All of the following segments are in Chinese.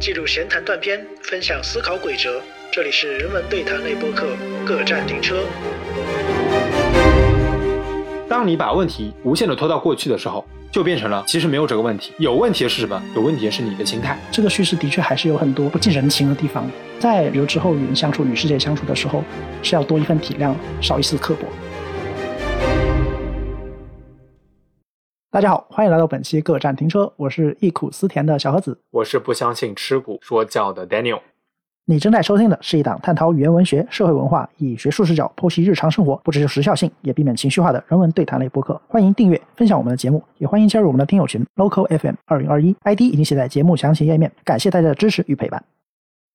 记录闲谈断片，分享思考轨哲。这里是人文对谈类播客，各站停车。当你把问题无限的拖到过去的时候，就变成了其实没有这个问题。有问题的是什么？有问题的是你的心态。这个叙事的确还是有很多不近人情的地方。在比如之后与人相处、与世界相处的时候，是要多一份体谅，少一丝刻薄。大家好，欢迎来到本期各站停车，我是忆苦思甜的小盒子。我是不相信吃苦说教的 Daniel。你正在收听的是一档探讨语言文学、社会文化，以学术视角剖析日常生活，不追求时效性，也避免情绪化的人文对谈类播客。欢迎订阅、分享我们的节目，也欢迎加入我们的听友群 Local FM 二零二一，ID 已经写在节目详情页面。感谢大家的支持与陪伴。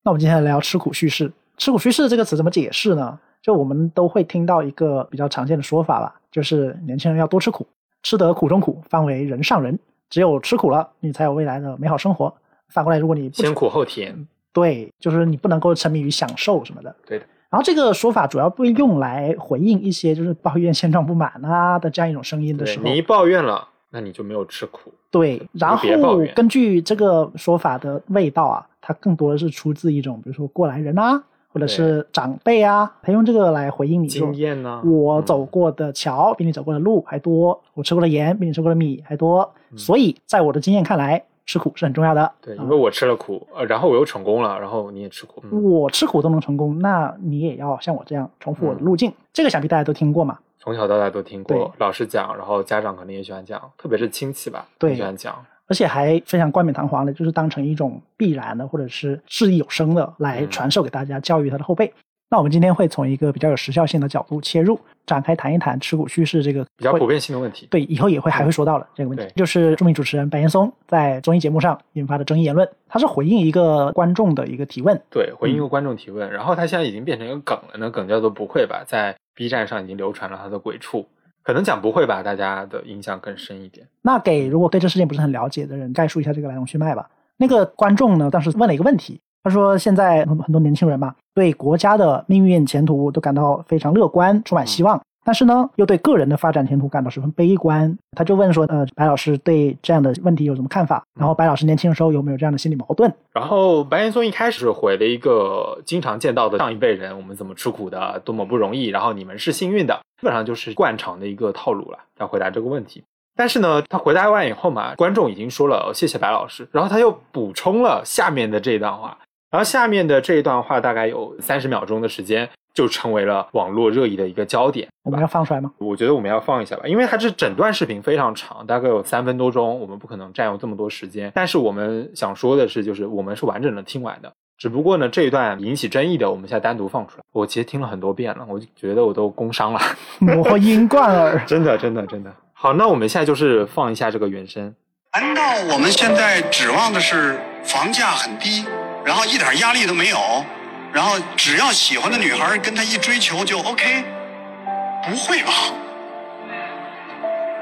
那我们今天来聊吃苦叙事。吃苦叙事这个词怎么解释呢？就我们都会听到一个比较常见的说法吧，就是年轻人要多吃苦，吃得苦中苦，方为人上人。只有吃苦了，你才有未来的美好生活。反过来，如果你不先苦后甜。对，就是你不能够沉迷于享受什么的。对的。然后这个说法主要被用来回应一些就是抱怨现状不满啊的这样一种声音的时候。你一抱怨了，那你就没有吃苦。对，然后根据这个说法的味道啊，它更多的是出自一种比如说过来人啊，或者是长辈啊，他用这个来回应你经验呢。我走过的桥比你走过的路还多，我吃过的盐比你吃过的米还多，所以在我的经验看来。吃苦是很重要的，对，因为我吃了苦，呃，然后我又成功了，然后你也吃苦，我吃苦都能成功，那你也要像我这样重复我的路径。这个想必大家都听过嘛，从小到大都听过，老师讲，然后家长可能也喜欢讲，特别是亲戚吧，对，喜欢讲，而且还非常冠冕堂皇的，就是当成一种必然的或者是掷地有声的来传授给大家，教育他的后辈。那我们今天会从一个比较有时效性的角度切入，展开谈一谈持股趋势这个比较普遍性的问题。对，以后也会还会说到的这个问题，就是著名主持人白岩松在综艺节目上引发的争议言论。他是回应一个观众的一个提问，对，回应一个观众提问，然后他现在已经变成一个梗了，那梗叫做“不会吧”，在 B 站上已经流传了他的鬼畜。可能讲“不会吧”，大家的印象更深一点。那给如果对这事件不是很了解的人，概述一下这个来龙去脉吧。那个观众呢，当时问了一个问题。他说：“现在很很多年轻人嘛，对国家的命运前途都感到非常乐观，充满希望。但是呢，又对个人的发展前途感到十分悲观。他就问说：‘呃，白老师对这样的问题有什么看法？’然后白老师年轻的时候有没有这样的心理矛盾？然后白岩松一开始回了一个经常见到的上一辈人，我们怎么吃苦的，多么不容易。然后你们是幸运的，基本上就是惯常的一个套路了，要回答这个问题。但是呢，他回答完以后嘛，观众已经说了谢谢白老师，然后他又补充了下面的这一段话。”然后下面的这一段话大概有三十秒钟的时间，就成为了网络热议的一个焦点。我们要放出来吗？我觉得我们要放一下吧，因为它这整段视频非常长，大概有三分多钟，我们不可能占用这么多时间。但是我们想说的是，就是我们是完整的听完的，只不过呢，这一段引起争议的，我们现在单独放出来。我其实听了很多遍了，我就觉得我都工伤了，魔音贯耳，真的，真的，真的。好，那我们现在就是放一下这个原声。难道我们现在指望的是房价很低？然后一点压力都没有，然后只要喜欢的女孩跟他一追求就 OK，不会吧？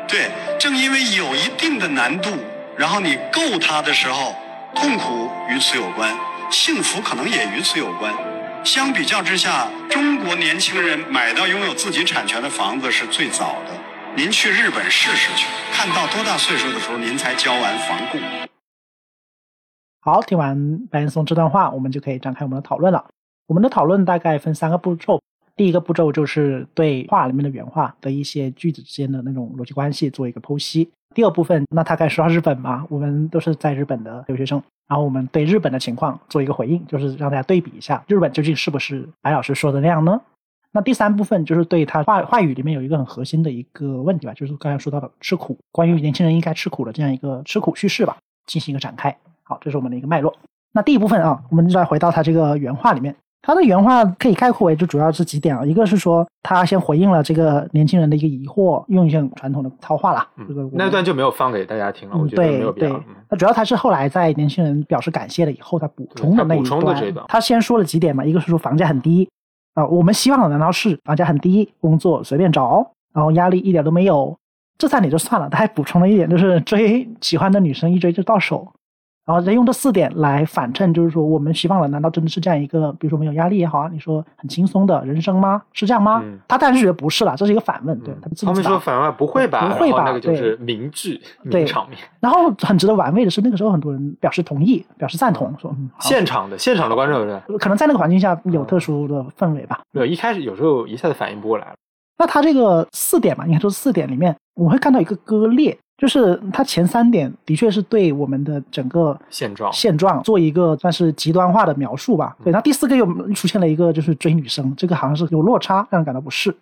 对，正因为有一定的难度，然后你够他的时候，痛苦与此有关，幸福可能也与此有关。相比较之下，中国年轻人买到拥有自己产权的房子是最早的。您去日本试试去，看到多大岁数的时候您才交完房供。好，听完白岩松这段话，我们就可以展开我们的讨论了。我们的讨论大概分三个步骤。第一个步骤就是对话里面的原话的一些句子之间的那种逻辑关系做一个剖析。第二部分，那他该说到日本嘛？我们都是在日本的留学生，然后我们对日本的情况做一个回应，就是让大家对比一下日本究竟是不是白老师说的那样呢？那第三部分就是对他话话语里面有一个很核心的一个问题吧，就是刚才说到的吃苦，关于年轻人应该吃苦的这样一个吃苦叙事吧，进行一个展开。好，这是我们的一个脉络。那第一部分啊，我们再回到他这个原话里面，他的原话可以概括为就主要是几点啊。一个是说他先回应了这个年轻人的一个疑惑，用一些传统的套话了。这个那段就没有放给大家听了，我觉得没有必要。那主要他是后来在年轻人表示感谢了以后，他补充的那一段。他先说了几点嘛，一个是说房价很低啊，我们希望的难道是房价很低，工作随便找，然后压力一点都没有？这三点就算了，他还补充了一点，就是追喜欢的女生一追就到手。然后人用这四点来反衬，就是说我们希望了难道真的是这样一个，比如说没有压力也好啊，你说很轻松的人生吗？是这样吗？嗯他当然是觉得不是了，这是一个反问，对他们自己他们说反问不会吧？不会吧那个就对是明智对名场面，然后很值得玩味的是，那个时候很多人表示同意，表示赞同，说嗯，现场的现场的观众是可能在那个环境下有特殊的氛围吧。没有一开始有时候一下子反应不过来了。那他这个四点嘛，应该说四点里面，我会看到一个割裂，就是它前三点的确是对我们的整个现状现状做一个算是极端化的描述吧。对，那第四个又出现了一个就是追女生，这个好像是有落差，让人感到不适。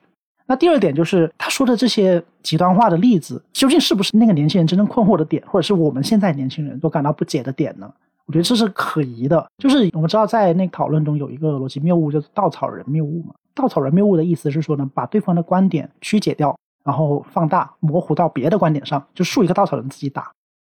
那第二点就是他说的这些极端化的例子，究竟是不是那个年轻人真正困惑的点，或者是我们现在年轻人都感到不解的点呢？我觉得这是可疑的。就是我们知道，在那个讨论中有一个逻辑谬误，就是稻草人谬误嘛。稻草人谬误的意思是说呢，把对方的观点曲解掉，然后放大、模糊到别的观点上，就竖一个稻草人自己打，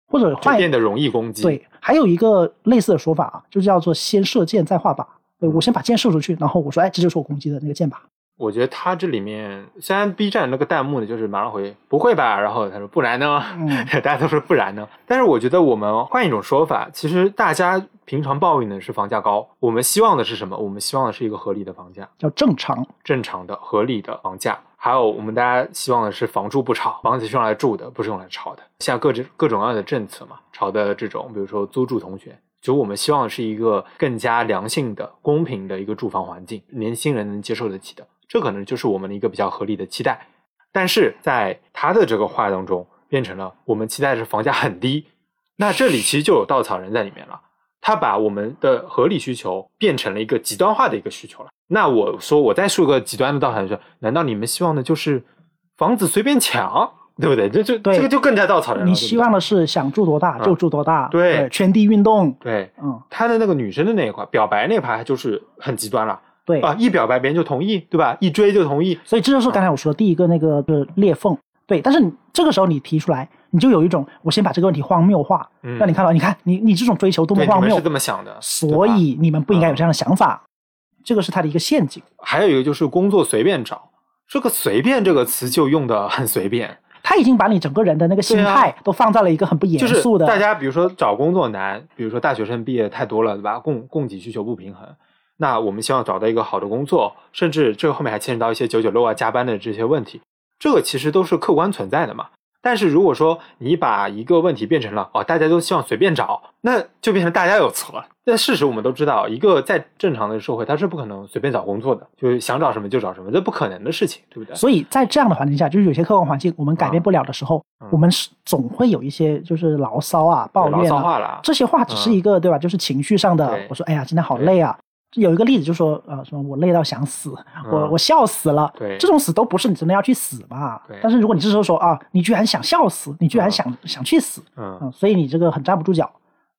或者就换一变得容易攻击。对，还有一个类似的说法啊，就叫做先射箭再画靶。对我先把箭射出去，然后我说，哎，这就是我攻击的那个箭靶。我觉得他这里面虽然 B 站那个弹幕呢，就是马上回不会吧，然后他说不然呢，嗯 大家都说不然呢。但是我觉得我们换一种说法，其实大家平常抱怨的是房价高，我们希望的是什么？我们希望的是一个合理的房价，叫正常。正常的、合理的房价。还有我们大家希望的是房住不炒，房子是用来住的，不是用来炒的。像各种各种各样的政策嘛，炒的这种，比如说租住同学。就我们希望的是一个更加良性的、公平的一个住房环境，年轻人能接受得起的，这可能就是我们的一个比较合理的期待。但是在他的这个话当中，变成了我们期待的是房价很低，那这里其实就有稻草人在里面了。他把我们的合理需求变成了一个极端化的一个需求了。那我说，我再说个极端的稻草人说，难道你们希望的就是房子随便抢，对不对？这就对这个就更加稻草人你希望的是想住多大嗯就住多大，对圈地运动，对嗯，他的那个女生的那一块表白那块就是很极端了对。啊，一表白别人就同意，对吧？一追就同意，所以这就是刚才我说的第一个那个的裂缝。对，但是你这个时候你提出来，你就有一种我先把这个问题荒谬化，嗯让你看到，你看你你这种追求多么对，你荒谬是，这么想的，所以你们不应该有这样的想法，这个是他的一个陷阱。还有一个就是工作随便找，这个“随便”这个词就用的很随便，他已经把你整个人的那个心态都放在了一个很不严就是肃的，大家比如说找工作难，比如说大学生毕业太多了，对吧？供供给需求不平衡，那我们希望找到一个好的工作，甚至这个后面还牵扯到一些九九六啊、加班的这些问题，这个其实都是客观存在的嘛。但是如果说你把一个问题变成了哦，大家都希望随便找，那就变成大家有错了。但事实我们都知道，一个在正常的社会，它是不可能随便找工作的，就是想找什么就找什么，这不可能的事情，对不对？所以在这样的环境下，就是有些客观环境我们改变不了的时候，嗯我们是总会有一些就是牢骚啊、抱牢怨话了，这些话只是一个、对吧？就是情绪上的。我说，哎呀，今天好累啊。有一个例子就说，呃，什么我累到想死，我嗯我笑死了。对这种死都不是你真的要去死吧对。但是如果你这时候说啊，你居然想笑死，你居然想、想去死，嗯，嗯，所以你这个很站不住脚。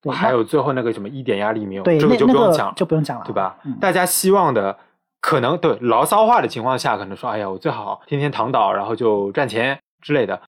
对，还有最后那个什么一点压力没有，对这个那那个就不用讲了，就不用讲了，对吧？嗯大家希望的可能对牢骚话的情况下，可能说，哎呀，我最好天天躺倒，然后就赚钱之类的。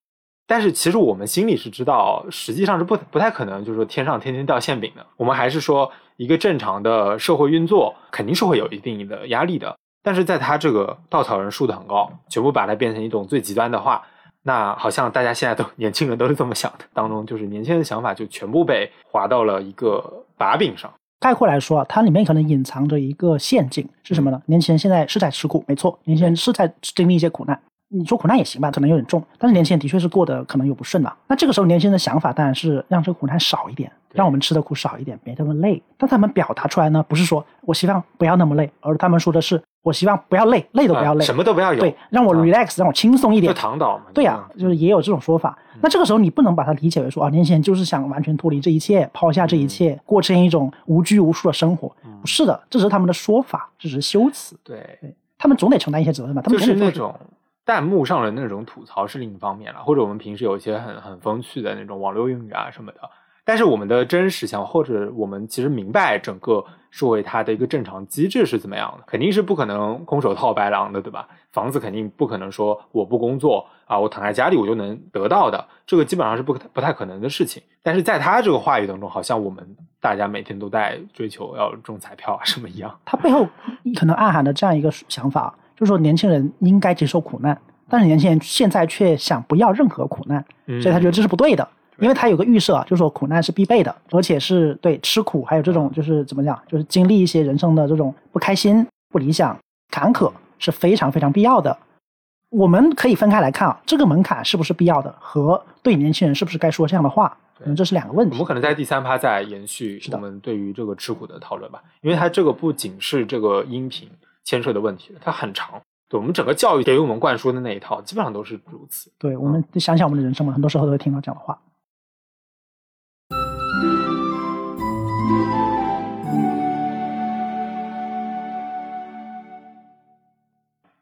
但是其实我们心里是知道，实际上是不不太可能，就是说天上天天掉馅饼的。我们还是说一个正常的社会运作，肯定是会有一定的压力的。但是在他这个稻草人竖的很高，全部把它变成一种最极端的话，那好像大家现在都 年轻人都是这么想的，当中就是年轻人的想法就全部被划到了一个把柄上。概括来说啊，它里面可能隐藏着一个陷阱是什么呢？年轻人现在是在吃苦，没错，年轻人是在经历一些苦难。你说苦难也行吧，可能有点重，但是年轻人的确是过得可能有不顺了。那这个时候，年轻人的想法当然是让这个苦难少一点，让我们吃的苦少一点，别这么累。但他们表达出来呢，不是说我希望不要那么累，而他们说的是我希望不要累，累都不要累，啊什么都不要有，对，让我啊 relax，、让我轻松一就点。躺倒嘛。对呀、嗯就是也有这种说法。那这个时候你不能把它理解为说啊，年轻人就是想完全脱离这一切，抛下这一切，过成一种无拘无束的生活。嗯不是的，这只是他们的说法，这只是修辞。对，他们总得承担一些责任吧？他就们是那种弹幕上的那种吐槽是另一方面了，或者我们平时有一些很很风趣的那种网络用语啊什么的。但是我们的真实想，或者我们其实明白整个社会它的一个正常机制是怎么样的，肯定是不可能空手套白狼的，对吧？房子肯定不可能说我不工作啊，我躺在家里我就能得到的，这个基本上是不不太可能的事情。但是在他这个话语当中，好像我们大家每天都在追求要中彩票啊什么一样。他背后可能暗含的这样一个想法，就是说年轻人应该接受苦难，但是年轻人现在却想不要任何苦难，嗯所以他觉得这是不对的。因为他有个预设啊，就是说苦难是必备的，而且是对吃苦，还有这种就是怎么讲，就是经历一些人生的这种不开心、不理想、坎坷是非常非常必要的。我们可以分开来看啊，这个门槛是不是必要的，和对年轻人是不是该说这样的话，可能这是两个问题我们。可能在第三趴再延续我们对于这个吃苦的讨论吧，因为它这个不仅是这个音频牵涉的问题，它很长。对我们整个教育给我们灌输的那一套，基本上都是如此。对，我们想想我们的人生嘛，很多时候都会听到这样的话。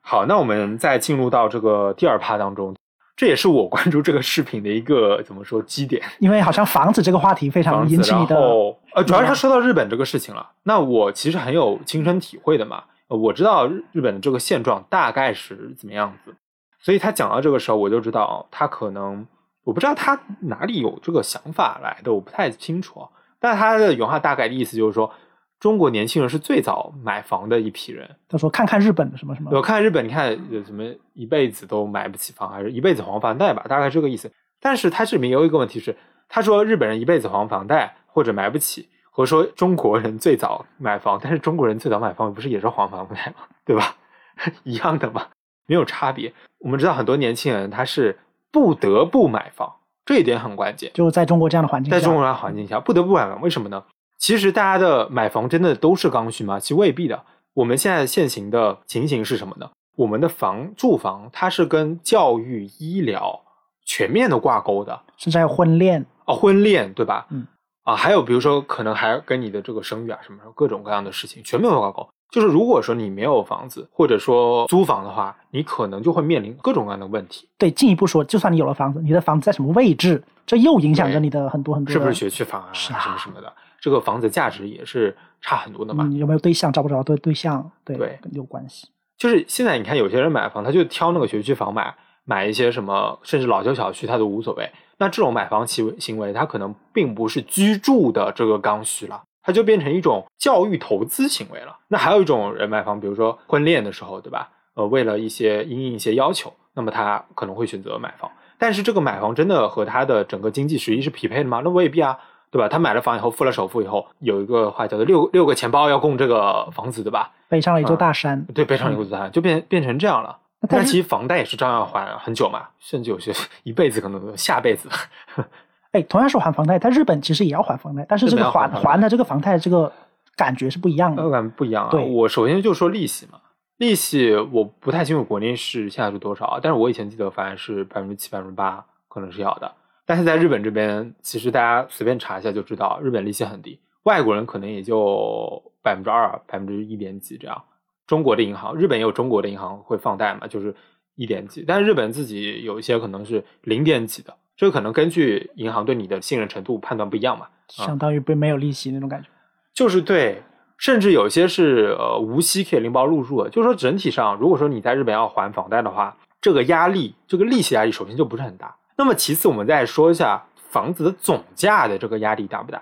好，那我们再进入到这个第二趴当中，这也是我关注这个视频的一个怎么说基点。因为好像房子这个话题非常引起你的，后呃，主要是他说到日本这个事情了。那我其实很有亲身体会的嘛，呃我知道日日本的这个现状大概是怎么样子，所以他讲到这个时候，我就知道他可能我不知道他哪里有这个想法来的，我不太清楚啊。但他的原话大概的意思就是说，中国年轻人是最早买房的一批人。他说看看日本的什么什么我，看日本，你看有什么一辈子都买不起房，还是一辈子还房贷吧，大概这个意思。但是他这里面有一个问题是，他说日本人一辈子还房贷或者买不起，和说中国人最早买房，但是中国人最早买房不是也是黄房贷吗？对吧？一样的嘛，没有差别。我们知道很多年轻人他是不得不买房，这一点很关键。就在中国这样的环境下，在中国这样的环境下，不得不买房，为什么呢？其实大家的买房真的都是刚需吗？其实未必的。我们现在现行的情形是什么呢？我们的房住房它是跟教育、医疗全面的挂钩的甚至还有婚恋，啊，婚恋对吧？嗯，啊，还有比如说可能还跟你的这个生育啊什么各种各样的事情全面挂钩。就是如果说你没有房子，或者说租房的话，你可能就会面临各种各样的问题，对，进一步说，就算你有了房子，你的房子在什么位置，这又影响着你的很多很多，是不是学区房啊，是啊什么什么的，这个房子价值也是差很多的嘛。嗯，有没有对象，找不找到对对象，对对有关系。就是现在你看有些人买房，他就挑那个学区房买，买一些什么甚至老旧小区他都无所谓。那这种买房行为行为，它可能并不是居住的这个刚需了，它就变成一种教育投资行为了。那还有一种人买房，比如说婚恋的时候，对吧？呃，为了一些因应一些要求，那么他可能会选择买房。但是这个买房真的和他的整个经济实力是匹配的吗？那未必啊，对吧？他买了房以后，付了首付以后，有一个话叫做六六个钱包要供这个房子，对吧？背上了一座大山，对，背上一座大山，就变变成这样了。那但其实房贷也是照样还很久嘛，甚至有些一辈子可能都下辈子。哎，同样是还房贷，但日本其实也要还房贷，但是这个还还还的这个房贷这个感觉是不一样的。那感觉不一样啊。对我首先就说利息嘛，利息我不太清楚国内是现在是多少啊，但是我以前记得反正是百分之七、百分之八可能是要的。但是在日本这边，其实大家随便查一下就知道，日本利息很低，外国人可能也就百分之二、百分之一点几这样。中国的银行，日本也有中国的银行会放贷嘛，就是一点几，但是日本自己有一些可能是零点几的，这个可能根据银行对你的信任程度判断不一样嘛。啊相当于被没有利息那种感觉。就是对，甚至有些是呃无息可以拎包入住的。就是说整体上，如果说你在日本要还房贷的话，这个压力，这个利息压力首先就不是很大。那么其次，我们再说一下房子的总价的这个压力大不大？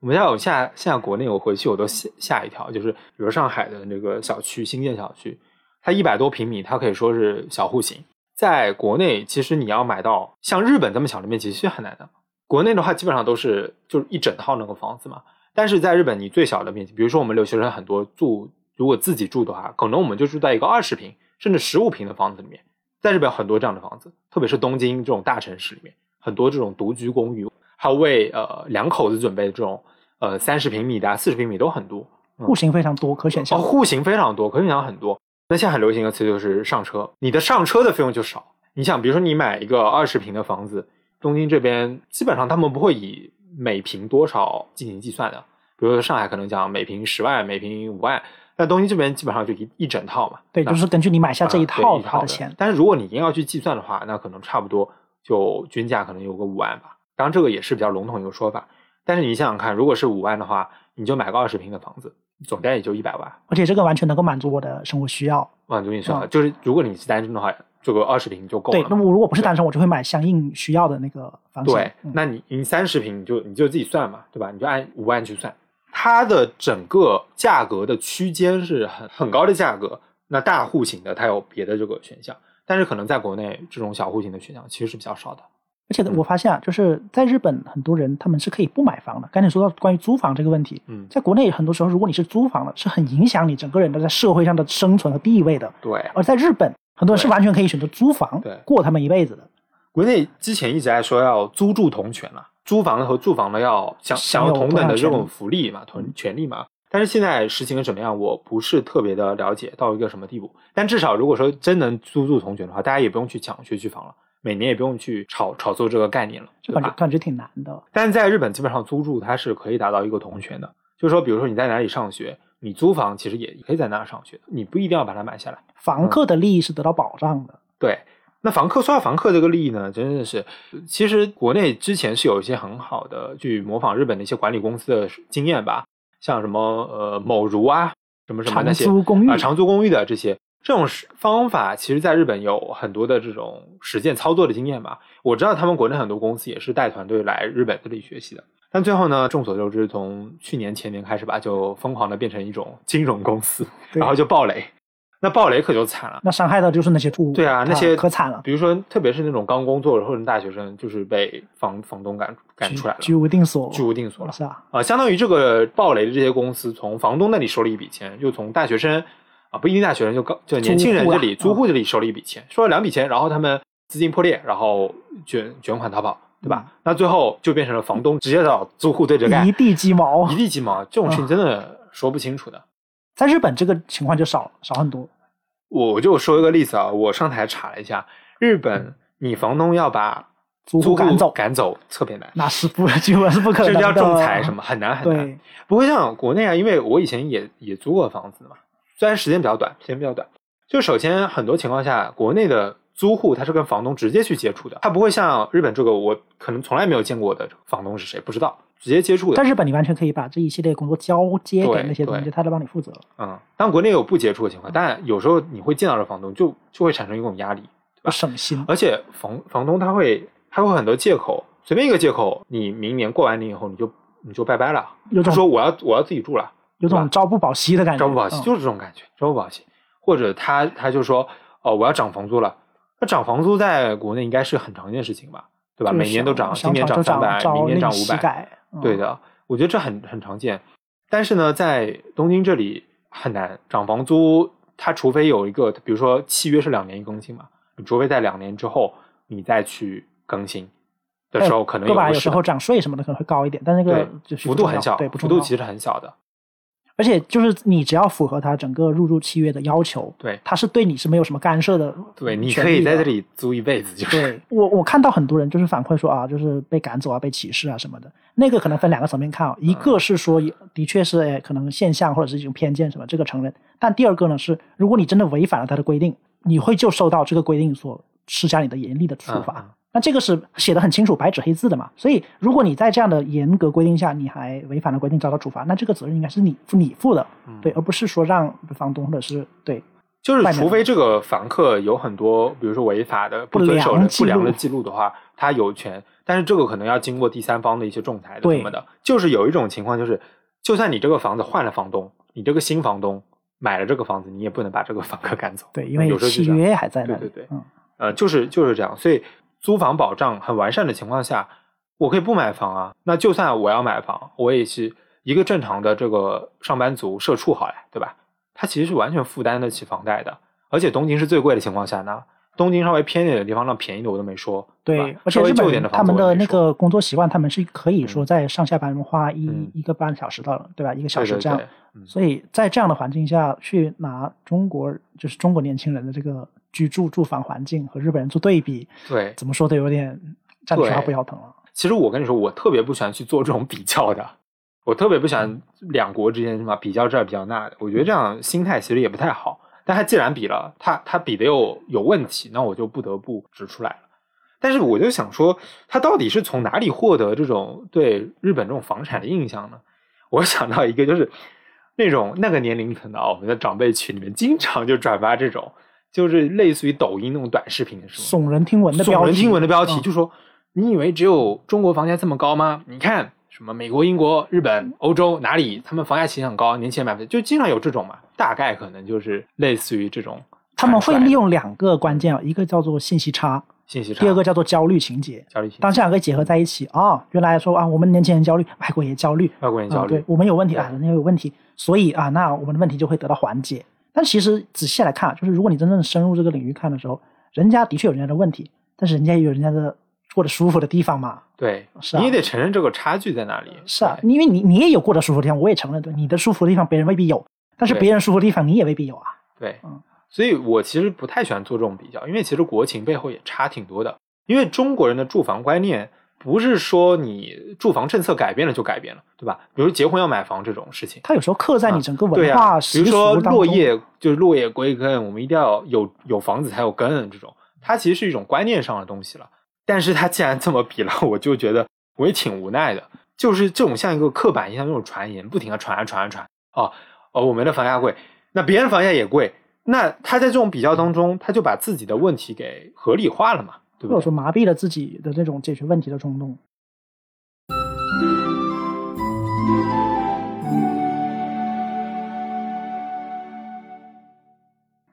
我们要有下现在国内我回去我都吓吓一跳，就是比如上海的那个小区新建小区，它一百多平米，它可以说是小户型。在国内，其实你要买到像日本这么小的面积，其实很难的。国内的话，基本上都是就是一整套那个房子嘛。但是在日本，你最小的面积，比如说我们留学生很多住，如果自己住的话，可能我们就住在一个二十平甚至十五平的房子里面。在日本很多这样的房子，特别是东京这种大城市里面，很多这种独居公寓，还有为呃两口子准备的这种呃三十平米的、四十平米都很多。嗯户型非常多，可选哦，项。户型非常多，可选项很多。那现在很流行一个词就是上车，你的上车的费用就少。你想，比如说你买一个二十平的房子，东京这边基本上他们不会以每平多少进行计算的。比如说上海可能讲每平十万、每平五万，但东京这边基本上就一一整套嘛。对，就是根据你买下这一套一套花的钱。但是如果你硬要去计算的话，那可能差不多就均价可能有个五万吧。当然这个也是比较笼统一个说法。但是你想想看，如果是五万的话，你就买个二十平的房子，总价也就一百万。而且这个完全能够满足我的生活需要。满足你说，嗯就是如果你是单身的话，这个二十平就够了。，对那么我如果不是单身，我就会买相应需要的那个房子。对，嗯那你你三十平你就你就自己算嘛，对吧？你就按五万去算，它的整个价格的区间是很很高的价格。那大户型的它有别的这个选项，但是可能在国内这种小户型的选项其实是比较少的。而且我发现啊，就是在日本很多人他们是可以不买房的。刚才说到关于租房这个问题，嗯在国内很多时候，如果你是租房的，是很影响你整个人的在社会上的生存和地位的。对，而在日本，很多人是完全可以选择租房对过他们一辈子的。国内之前一直在说要租住同权嘛，租房的和住房的要享享有同等的这种福利嘛，同权利嘛。但是现在实行的怎么样，我不是特别的了解到一个什么地步。但至少如果说真能租住同权的话，大家也不用去抢学区房了，每年也不用去炒炒作这个概念了，就？感觉感觉挺难的。但是在日本基本上租住它是可以达到一个同权的，就是说，比如说你在哪里上学，你租房其实也可以在那儿上学，你不一定要把它买下来。房客的利益是得到保障的。对，那房客说到房客这个利益呢，真的是，其实国内之前是有一些很好的去模仿日本的一些管理公司的经验吧，像什么呃某如啊，什么什么那些长租公寓啊、长租公寓的这些这种是方法，其实在日本有很多的这种实践操作的经验吧。我知道他们国内很多公司也是带团队来日本这里学习的。但最后呢，众所周知，从去年前年开始吧，就疯狂的变成一种 金融公司，然后就暴雷。那暴雷可就惨了，那伤害的就是那些住户，对啊，那些可惨了，比如说，特别是那种刚工作或者大学生，就是被房房东赶赶出来了，居无定所，居无定所了。是啊，啊、相当于这个暴雷的这些公司从房东那里收了一笔钱，又从大学生啊不一定大学生就高就年轻人这里租户这里收了一笔钱，收了两笔钱，然后他们资金破裂，然后卷卷款逃跑，对吧？那最后就变成了房东直接找租户对着干，一地鸡毛一。地鸡毛，这种事情真的说不清楚的。在日本这个情况就少少很多，我就说一个例子啊，我上台查了一下，日本你房东要把租户赶走赶走特别难，那是不基本是不可能的。甚至要仲裁什么，很难很难。对，不会像国内啊，因为我以前也也租过房子嘛，虽然时间比较短，时间比较短。就首先很多情况下，国内的租户他是跟房东直接去接触的，他不会像日本这个我可能从来没有见过的房东是谁，不知道，直接接触的在。日本你完全可以把这一系列工作交接给那些东西，他来帮你负责。嗯，当国内有不接触的情况，但有时候你会见到这房东，就就会产生一种压力，对吧？省心，而且房房东他会他会很多借口，随便一个借口，你明年过完年以后你就你就拜拜了。就说我要我要自己住了，有种朝不保夕的感觉。朝不保夕，嗯就是这种感觉，朝不保夕。或者他他就说哦我要涨房租了，那涨房租在国内应该是很常见的事情吧，对吧？每年都涨，今年商场就三百，明年涨令五百，嗯对，的，我觉得这很很常见。但是呢，在东京这里很难涨房租，它除非有一个，比如说契约是两年一更新嘛，你除非在两年之后你再去更新的时候，可能对吧？有个是时候涨税什么的可能会高一点，但那个幅度很小，幅度其实很小的。而且就是你只要符合他整个入住契约的要求，对他是对你是没有什么干涉的。对，你可以在这。里租一辈子，就是对我，我看到很多人就是反馈说啊，就是被赶走啊，被歧视啊什么的。那个可能分两个层面看啊，一个是说有的确是哎可能现象或者是一种偏见什么，这个承认。但第二个呢是，如果你真的违反了他的规定，你会就受到这个规定所施加你的严厉的处罚。那这个是写的很清楚，白纸黑字的嘛。所以，如果你在这样的严格规定下，你还违反了规定遭到处罚，那这个责任应该是你负你负的，嗯对，而不是说让房东或者是对就是除非这个房客有很多，比如说违法的、不不遵守不良的记录的话，他有权，但是这个可能要经过第三方的一些仲裁的什么的。就是有一种情况，就是就算你这个房子换了房东，你这个新房东买了这个房子，你也不能把这个房客赶走。对，因为有时候契约还在那里。对对对嗯，呃，就是就是这样。所以租房保障很完善的情况下，我可以不买房啊。那就算我要买房，我也是一个正常的这个上班族社畜好了，对吧？他其实是完全负担得起房贷的。而且东京是最贵的情况下呢，东京稍微偏一点的地方，那便宜的我都没说。对而且日本旧一点的房人他们的那个工作习惯，他们是可以说嗯在上下班花一、嗯一个半小时到对吧，一个小时这样。对嗯所以在这样的环境下去拿中国就是中国年轻人的这个居住住房环境和日本人做对比，对，怎么说都有点站着说话不腰疼了。其实我跟你说，我特别不喜欢去做这种比较的，我特别不喜嗯欢两国之间什么比较这儿比较那的，我觉得这样心态其实也不太好。但他既然比了，他他比的又有问题，那我就不得不指出来了。但是我就想说，他到底是从哪里获得这种对日本这种房产的印象呢？我想到一个，就是那种那个年龄层的啊，我们的长辈群里面经常就转发这种，就是类似于抖音那种短视频的时候，耸人听闻的标题，耸人听闻的标题，嗯就说你以为只有中国房价这么高吗？你看什么美国、英国、日本、欧洲哪里，他们房价其实很高，年轻人买不起，就经常有这种嘛。大概可能就是类似于这种他们会利用两个关键啊，一个叫做信息差，信息差。第二个叫做焦虑情节。焦虑情节，当这两个结合在一起，哦，原来说啊，我们年轻人焦虑，外国也焦虑，啊，外国人焦虑对，我们有问题啊，人家有问题，所以啊，那我们的问题就会得到缓解。但其实仔细来看，就是如果你真正深入这个领域看的时候，人家的确有人家的问题，但是人家也有人家的过得舒服的地方嘛。对，是啊你也得承认这个差距在哪里。是啊，因为你你也有过得舒服的地方，我也承认，对，你的舒服的地方别人未必有，但是别人舒服的地方你也未必有啊。对嗯，所以我其实不太喜欢做这种比较，因为其实国情背后也差挺多的。因为中国人的住房观念不是说你住房政策改变了就改变了，对吧？比如结婚要买房这种事情，它有时候刻在你整个、文化比习俗如说。落叶就是落叶归根，我们一定要有有房子才有根，这种它其实是一种观念上的东西了。但是它既然这么比了，我就觉得我也挺无奈的。就是这种像一个刻板印象那种传言，不停的传啊传啊传哦哦，我们的房价贵，那别人房价也贵，那他在这种比较当中，他就把自己的问题给合理化了嘛，对或者说？麻痹了自己的这种解决问题的冲动。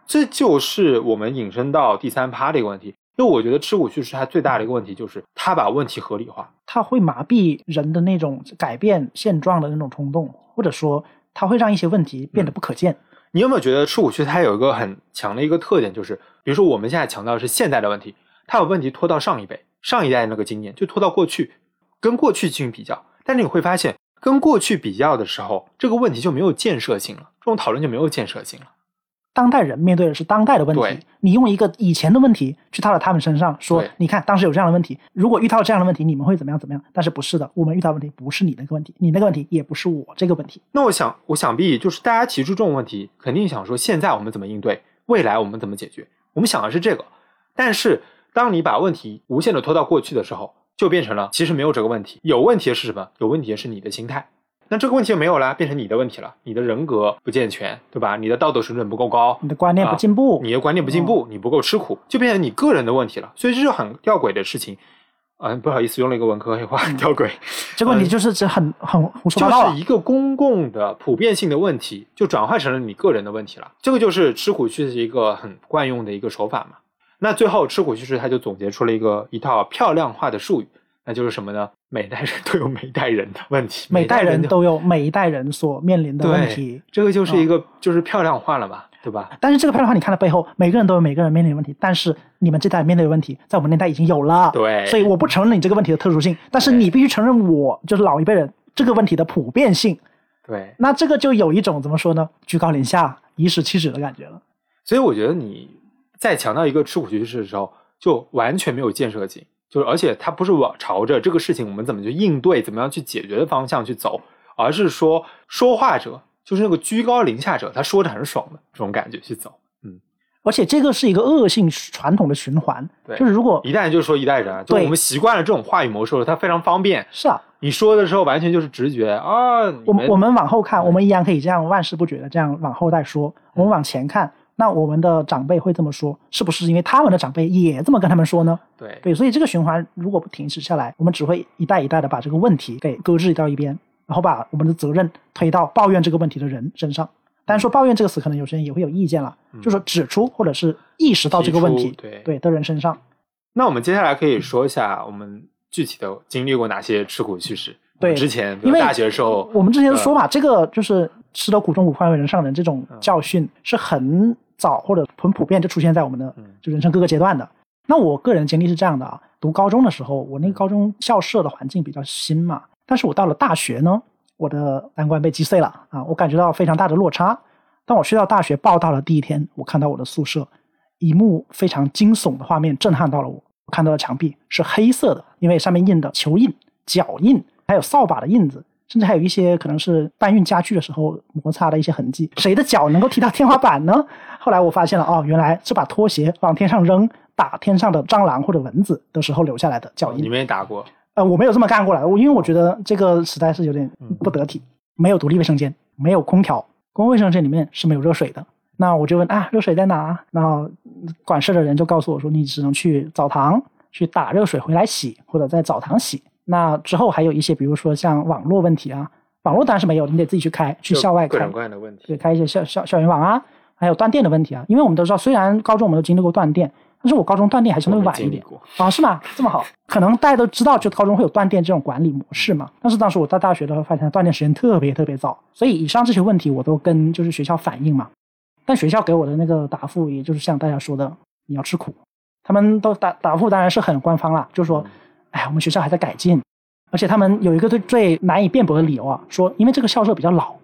这就是我们引申到第三趴的一个问题，因为我觉得吃苦叙事它最大的一个问题就是它把问题合理化。它会麻痹人的那种改变现状的那种冲动，或者说它会让一些问题变得不可见。你有没有觉得吃苦区它有一个很强的一个特点，就是比如说我们现在强调的是现代的问题，它有问题拖到上一辈、上一代那个经验，就拖到过去，跟过去进行比较。但是你会发现，跟过去比较的时候，这个问题就没有建设性了，这种讨论就没有建设性了。当代人面对的是当代的问题，你用一个以前的问题去套到他们身上，说你看当时有这样的问题，如果遇到这样的问题，你们会怎么样怎么样？但是不是的，我们遇到问题不是你那个问题，你那个问题也不是我这个问题。那我想，我想必就是大家提出这种问题，肯定想说现在我们怎么应对，未来我们怎么解决，我们想的是这个。但是当你把问题无限的拖到过去的时候，就变成了其实没有这个问题，有问题的是什么？有问题的是你的心态。那这个问题就没有了，变成你的问题了。你的人格不健全，对吧？你的道德水准不够高，你的观念不啊进步，你的观念不进步，你不够吃苦，就变成你个人的问题了。所以这是很吊诡的事情。嗯，不好意思，用了一个文科黑话，吊诡。这个问题就是这很很胡说八道了就是。一个公共的普遍性的问题，就转换成了你个人的问题了。这个就是吃苦去是一个很惯用的一个手法嘛。那最后吃苦叙事他就总结出了一个一套漂亮化的术语，那就是什么呢？每代人都有每代人的问题，每代人都有每一代人所面临的问对题，，这个就是一个就是漂亮化了嘛，对吧？但是这个漂亮化，你看到背后，每个人都有每个人面临的问题，但是你们这代面对的问题，在我们那代已经有了。对所以我不承认你这个问题的特殊性，但是你必须承认我就是老一辈人这个问题的普遍性。对，那这个就有一种怎么说呢，居高临下、颐指气使的感觉了。所以我觉得你在强调一个吃苦学习的时候，就完全没有建设性，就是而且它不是往朝着这个事情我们怎么去应对、怎么样去解决的方向去走，而是说说话者就是那个居高临下者，他说的很爽的这种感觉去走。而且这个是一个恶性传统的循环，对就是如果一代人就说一代人啊，就我们习惯了这种话语模式，它非常方便。是啊，你说的时候完全就是直觉啊，我们我们往后看，我们依然可以这样万事不绝的这样往后再说。我们往前看，那我们的长辈会这么说，是不是因为他们的长辈也这么跟他们说呢？对对，所以这个循环如果不停止下来，我们只会一代一代的把这个问题给搁置到一边，然后把我们的责任推到抱怨这个问题的人身上。当然说抱怨这个词，可能有些人也会有意见了，就说指出或者是意识到这个问题对对的人身上。那我们接下来可以说一下我们具体的经历过哪些吃苦趣事。对之前因为大学的时候，我们之前呃说嘛，这个就是吃得苦中苦，方为人上人这种嗯教训是很早或者很普遍就出现在我们的嗯就人生各个阶段的。那我个人经历是这样的啊，读高中的时候，我那个高中校舍的环境比较新嘛，但是我到了大学呢，我的三观被击碎了啊，我感觉到非常大的落差。当我去到大学报道的第一天，我看到我的宿舍，一幕非常惊悚的画面震撼到了我。我看到的墙壁是黑色的，因为上面印的球印、脚印，还有扫把的印子，甚至还有一些可能是搬运家具的时候摩擦的一些痕迹。谁的脚能够踢到天花板呢？后来我发现了，哦，原来是把拖鞋往天上扔，打天上的蟑螂或者蚊子的时候留下来的脚印。你们也打过，呃，我没有这么干过来，我因为我觉得这个实在是有点不得体，没有独立卫生间，没有空调，公共卫生间里面是没有热水的。那我就问啊，热水在哪？然后管事的人就告诉我说，你只能去澡堂去打热水回来洗，或者在澡堂洗。那之后还有一些，比如说像网络问题啊，网络当然是没有，你得自己去开，去校外开各种，各样的问题对，。开一些校校校园网啊，还有断电的问题啊。因为我们都知道，虽然高中我们都经历过断电，但是我高中断电还相对晚一点啊，是吗？这么好，可能大家都知道，就高中会有断电这种管理模式嘛。但是当时我在大学的时候发现，断电时间特别特别早，所以以上这些问题我都跟就是学校反映嘛。但学校给我的那个答复，也就是像大家说的，你要吃苦。他们都答答复当然是很官方啦，就是说，哎，我们学校还在改进，而且他们有一个最最难以辩驳的理由啊，说因为这个校舍比较老，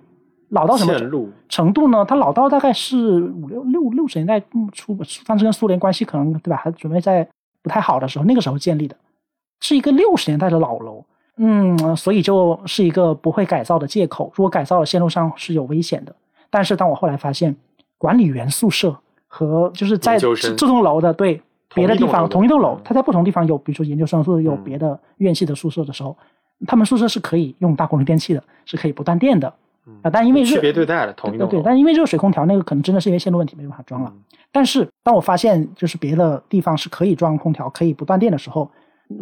老到什么程度呢？它老到大概是五六六六十年代初，当时跟苏联关系可能对吧，还准备在不太好的时候，那个时候建立的，是一个六十年代的老楼。嗯，所以就是一个不会改造的借口。如果改造了，线路上是有危险的。但是当我后来发现，管理员宿舍和就是在这栋楼的对别的地方同一栋楼的同一栋楼嗯，它在不同地方有，比如说研究生宿舍有嗯别的院系的宿舍的时候，他们宿舍是可以用大功率电器的，是可以不断电的。嗯啊，但因为区热别对待了，同一对对，但因为热水空调那个可能真的是因为线路问题没办法装了。嗯但是当我发现就是别的地方是可以装空调、可以不断电的时候，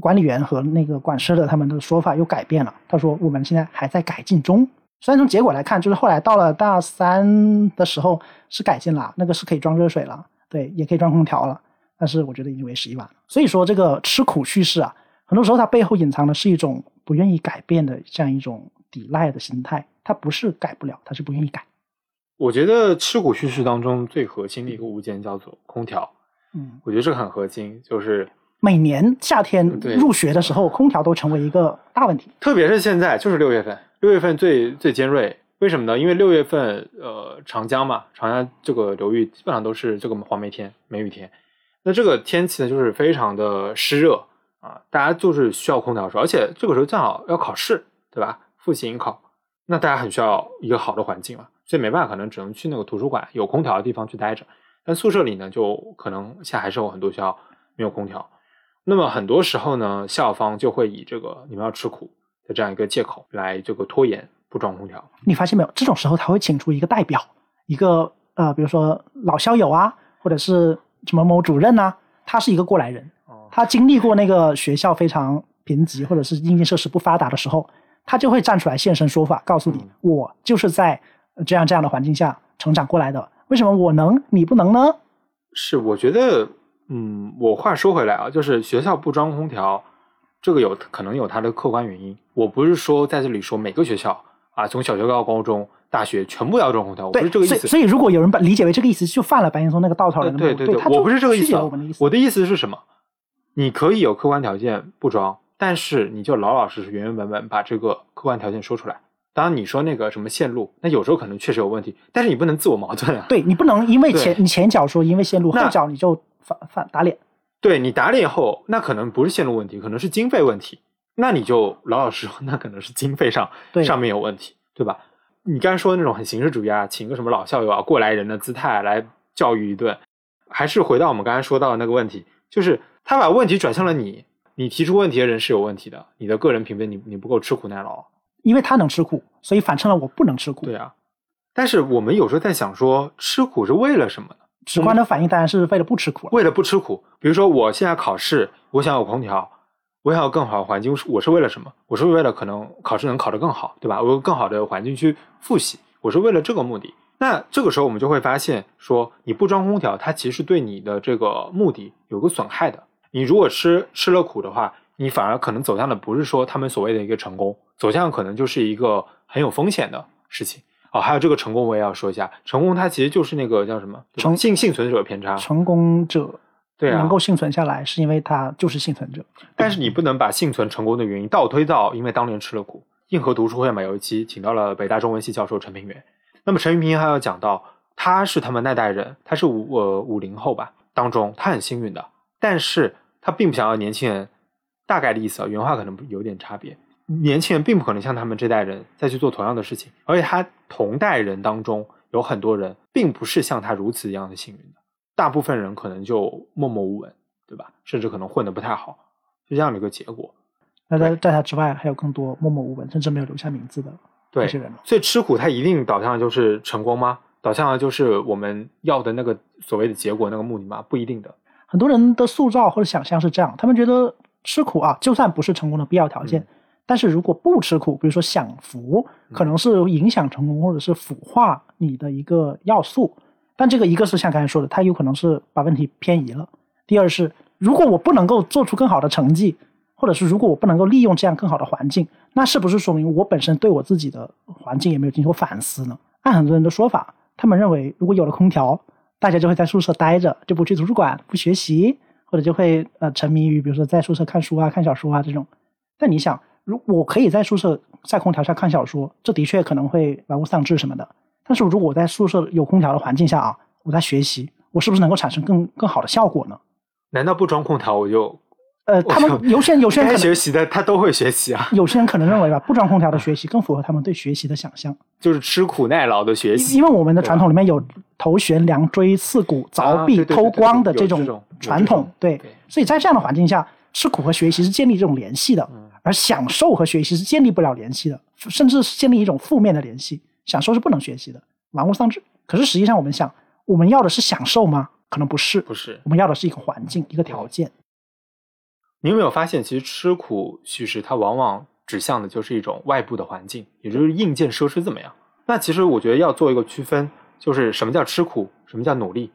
管理员和那个管事的他们的说法又改变了。他说我们现在还在改进中。虽然从结果来看，就是后来到了大三的时候是改进了，那个是可以装热水了，对，也可以装空调了。但是我觉得已经为时已晚了。所以说这个吃苦叙事啊，很多时候它背后隐藏的是一种不愿意改变的这样一种抵赖的心态。它不是改不了，它是不愿意改。我觉得吃苦叙事当中最核心的一个物件叫做空调，嗯。我觉得这个很核心，就是每年夏天入学的时候，空调都成为一个大问题。特别是现在，就是六月份，六月份最最尖锐。为什么呢？因为六月份，呃，长江嘛，长江这个流域基本上都是这个黄梅天、梅雨天。那这个天气呢，就是非常的湿热啊，大家就是需要空调的时候，而且这个时候正好要考试，对吧？复习迎考，那大家很需要一个好的环境嘛，所以没办法，可能只能去那个图书馆有空调的地方去待着。但宿舍里呢，就可能现在还是有很多学校没有空调。那么很多时候呢，校方就会以这个你们要吃苦的这样一个借口来这个拖延不装空调。你发现没有？这种时候他会请出一个代表，一个呃，比如说老校友啊，或者是什么某主任呐、他是一个过来人，哦，他经历过那个学校非常贫瘠或者是硬件设施不发达的时候，他就会站出来现身说法，告诉你，嗯我就是在呃这样这样的环境下成长过来的，为什么我能你不能呢？是，我觉得，嗯，我话说回来啊，就是学校不装空调，这个有可能有它的客观原因。我不是说在这里说每个学校啊，从小学到高中、大学全部要装空调，我不是这个意思。所以所以如果有人把理解为这个意思，就犯了白岩松那个稻草呃人的谬误对对我不是这个意思我的意思。是什么？你可以有客观条件不装，但是你就老老实实、原原本本把这个客观条件说出来。当然，你说那个什么线路，那有时候可能确实有问题，但是你不能自我矛盾啊。对你不能因为前你前脚说因为线路，后脚你就反反打脸。对你打脸后，那可能不是线路问题，可能是经费问题。那你就老老实实，那可能是经费上对上面有问题，对吧？你刚才说的那种很形式主义啊，请个什么老校友啊，过来人的姿态来教育一顿，还是回到我们刚才说到的那个问题，就是他把问题转向了你，你提出问题的人是有问题的，你的个人品味你你不够吃苦耐劳，因为他能吃苦，所以反衬了我不能吃苦。对啊。但是我们有时候在想说，吃苦是为了什么呢？直观的反应当然是为了不吃苦了。为了不吃苦，比如说我现在考试，我想有空调，我想要更好的环境，我是为了什么？我是为了可能考试能考得更好，对吧？我有更好的环境去复习，我是为了这个目的。那这个时候我们就会发现，说你不装空调，它其实对你的这个目的有个损害的。你如果吃吃了苦的话，你反而可能走向的不是说他们所谓的一个成功，走向可能就是一个很有风险的事情。哦，还有这个成功，我也要说一下，成功它其实就是那个叫什么成幸幸存者偏差，成功者对啊，能够幸存下来，是因为他就是幸存者。但是你不能把幸存成功的原因倒推到因为当年吃了苦。硬核读书会嘛，有一期请到了北大中文系教授陈平原。那么陈平原还要讲到，他是他们那代人，他是五呃五零后吧，当中他很幸运的，但是他并不想要年轻人，大概的意思啊，原话可能有点差别。年轻人并不可能像他们这代人再去做同样的事情，而且他同代人当中有很多人并不是像他如此一样的幸运的，大部分人可能就默默无闻，对吧？甚至可能混得不太好，是这样的一个结果。那在在他之外，还有更多默默无闻，甚至没有留下名字的对那些人了。所以吃苦它一定导向的就是成功吗？导向的就是我们要的那个所谓的结果那个目的吗？不一定的。很多人的塑造或者想象是这样，他们觉得吃苦啊，就算不是成功的必要条件，嗯但是如果不吃苦，比如说享福，可能是影响成功或者是腐化你的一个要素。但这个一个是像刚才说的，他有可能是把问题偏移了；第二是，如果我不能够做出更好的成绩，或者是如果我不能够利用这样更好的环境，那是不是说明我本身对我自己的环境也没有进行过反思呢？按很多人的说法，他们认为如果有了空调，大家就会在宿舍待着，就不去图书馆不学习，或者就会呃沉迷于比如说在宿舍看书啊、看小说啊这种。但你想，如我可以在宿舍在空调下看小说，这的确可能会玩物丧志什么的。但是如果我在宿舍有空调的环境下啊，我在学习，我是不是能够产生更更好的效果呢？难道不装空调我就呃，他们有些人有些人该学习的他都会学习啊？有些人可能认为吧，不装空调的学习更符合他们对学习的想象。就是吃苦耐劳的学习因。为我们的传统里面有头悬梁锥刺股凿壁偷光的这种传统，对对，所以在这样的环境下，吃苦和学习是建立这种联系的，嗯而享受和学习是建立不了联系的，甚至是建立一种负面的联系。享受是不能学习的，玩物丧志。可是实际上，我们想，我们要的是享受吗？可能不是，不是，我们要的是一个环境，一个条件。你有没有发现，其实吃苦叙事它往往指向的就是一种外部的环境，也就是硬件设施怎么样。那其实我觉得要做一个区分，就是什么叫吃苦，什么叫努力。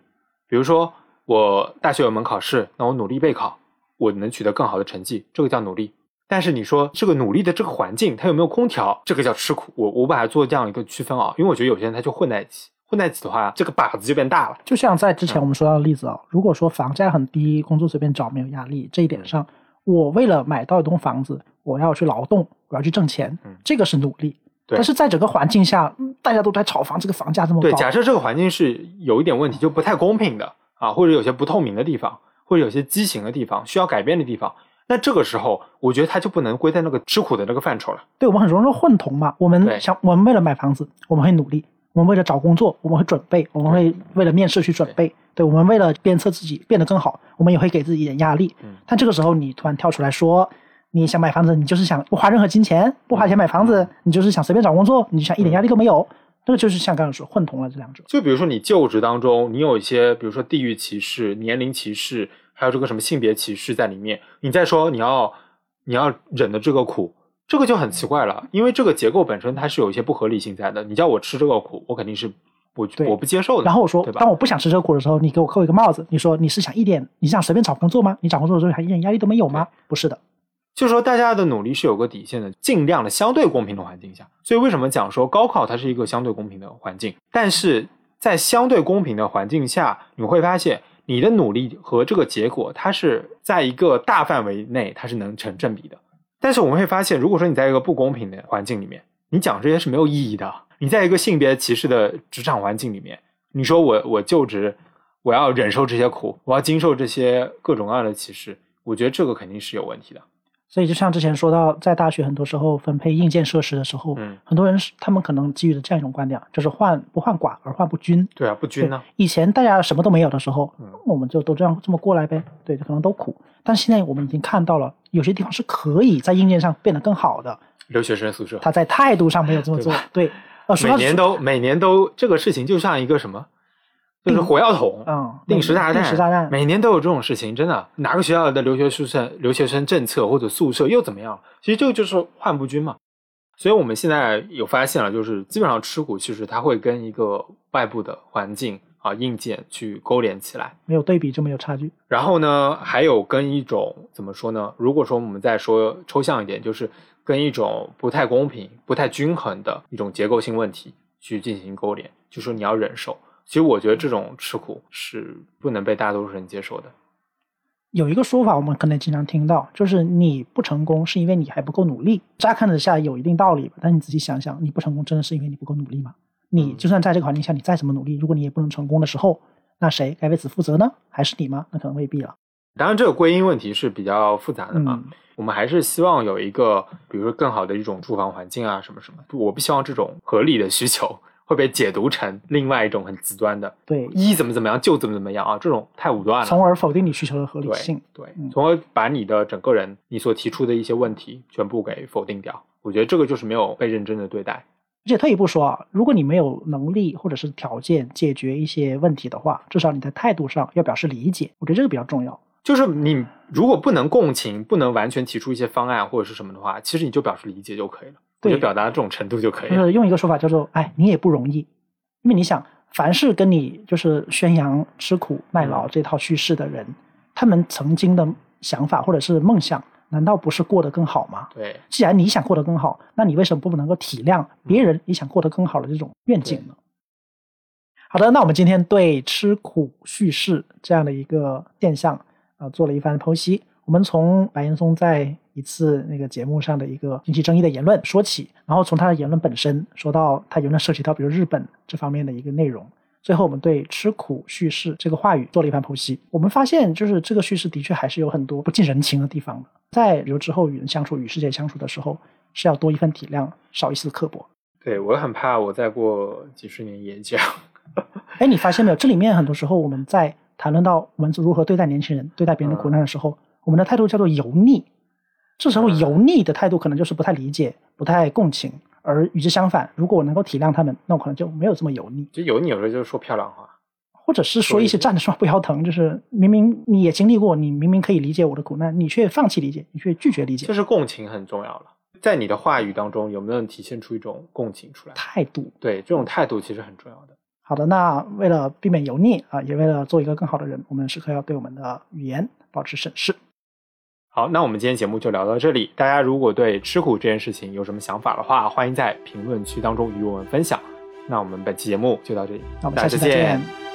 比如说，我大学有门考试，那我努力备考，我能取得更好的成绩，这个叫努力。但是你说这个努力的这个环境，它有没有空调，这个叫吃苦。我我把它做这样一个区分啊，因为我觉得有些人他就混在一起，混在一起的话，这个靶子就变大了。就像在之前嗯我们说到的例子啊，如果说房价很低，工作随便找没有压力，这一点上，我为了买到一栋房子，我要去劳动，我要去挣钱嗯，这个是努力。但是在整个环境下，嗯大家都在炒房，这个房价这么对，假设这个环境是有一点问题，就不太公平的啊，或者有些不透明的地方，或者有些畸形的地方，需要改变的地方，那这个时候，我觉得他就不能归在那个吃苦的那个范畴了。对我们很容易混同嘛。我们想，我们为了买房子，我们会努力；我们为了找工作，我们会准备；我们会为了面试去准备。对我们为了鞭策自己变得更好，我们也会给自己一点压力。嗯但这个时候，你突然跳出来说，你想买房子，你就是想不花任何金钱，不花钱买房子，你就是想随便找工作，你就想一点压力都没有。这个就是像刚才说混同了这两者。就比如说你就职当中，你有一些，比如说地域歧视、年龄歧视，还有这个什么性别歧视在里面，你再说你要你要忍的这个苦，这个就很奇怪了，因为这个结构本身它是有一些不合理性在的。你叫我吃这个苦，我肯定是我我不接受的。然后我说当我不想吃这个苦的时候，你给我扣一个帽子，你说你是想一点，你想随便找工作吗？你找工作的时候还一点压力都没有吗？不是的，就是说大家的努力是有个底线的，尽量的相对公平的环境下。所以为什么讲说高考它是一个相对公平的环境？但是在相对公平的环境下，你会发现你的努力和这个结果，它是在一个大范围内它是能成正比的。但是我们会发现，如果说你在一个不公平的环境里面，你讲这些是没有意义的。你在一个性别歧视的职场环境里面，你说我我就职，我要忍受这些苦，我要经受这些各种各样的歧视，我觉得这个肯定是有问题的。所以就像之前说到，在大学很多时候分配硬件设施的时候，嗯很多人是他们可能基于的这样一种观点，就是患不患寡而患不均。对啊，不均呢？以前大家什么都没有的时候，嗯我们就都这样这么过来呗，对，可能都苦。但现在我们已经看到了，有些地方是可以在硬件上变得更好的，留学生宿舍，他在态度上没有这么做对，对，呃，每年都每年都这个事情就像一个什么，就是火药桶，嗯定时炸弹，定时炸弹每年都有这种事情，真的，哪个学校的留学宿舍、留学生政策或者宿舍又怎么样？其实这个就是患不均嘛。所以我们现在有发现了，就是基本上吃苦，其实它会跟一个外部的环境啊硬件去勾连起来。没有对比就没有差距。然后呢，还有跟一种怎么说呢？如果说我们再说抽象一点，就是跟一种不太公平、不太均衡的一种结构性问题去进行勾连，就说你要忍受。其实我觉得这种吃苦是不能被大多数人接受的。有一个说法，我们可能经常听到，就是你不成功是因为你还不够努力。乍看之下有一定道理吧，但你仔细想想，你不成功真的是因为你不够努力吗？你嗯就算在这个环境下你再怎么努力，如果你也不能成功的时候，那谁该为此负责呢？还是你吗？那可能未必了。当然，这个归因问题是比较复杂的嘛。嗯，我们还是希望有一个，比如说更好的一种住房环境啊，什么什么。我不希望这种合理的需求会被解读成另外一种很极端的，对，一怎么怎么样就怎么怎么样啊，这种太武断了。从而否定你需求的合理对性。对嗯，从而把你的整个人你所提出的一些问题全部给否定掉。我觉得这个就是没有被认真的对待。而且退一步说啊，如果你没有能力或者是条件解决一些问题的话，至少你在态度上要表示理解，我觉得这个比较重要。就是你如果不能共情，不能完全提出一些方案或者是什么的话，其实你就表示理解就可以了，我对就表达这种程度就可以了。就是用一个说法叫做“哎，你也不容易”，因为你想凡是跟你就是宣扬吃苦耐劳嗯这套叙事的人，他们曾经的想法或者是梦想，难道不是过得更好吗？对，既然你想过得更好，那你为什么不能够体谅别人也想过得更好的这种愿景呢？好的，那我们今天对吃苦叙事这样的一个现象，呃，做了一番剖析。我们从白岩松在一次那个节目上的一个引起争议的言论说起，然后从他的言论本身说到他言论涉及到比如日本这方面的一个内容，最后我们对吃苦叙事这个话语做了一番剖析。我们发现，就是这个叙事的确还是有很多不近人情的地方的。在比如之后与人相处、与世界相处的时候，是要多一份体谅，少一丝刻薄。对我很怕我再过几十年也这样。哎，你发现没有？这里面很多时候我们在谈论到我们如何对待年轻人、对待别人的苦难的时候，我们的态度叫做油腻。这时候嗯油腻的态度可能就是不太理解、不太共情，而与之相反，如果我能够体谅他们，那我可能就没有这么油腻，就油腻有时候就是说漂亮话，或者是说一些站着说话不腰疼，就是明明你也经历过，你明明可以理解我的苦难，你却放弃理解，你却拒绝理解就，是共情很重要了。在你的话语当中，有没有体现出一种共情出来？态度。对，这种态度其实很重要的。好的，那为了避免油腻啊，也为了做一个更好的人，我们时刻要对我们的语言保持审视。好，那我们今天节目就聊到这里。大家如果对吃苦这件事情有什么想法的话，欢迎在评论区当中与我们分享。那我们本期节目就到这里，那我们下次再见。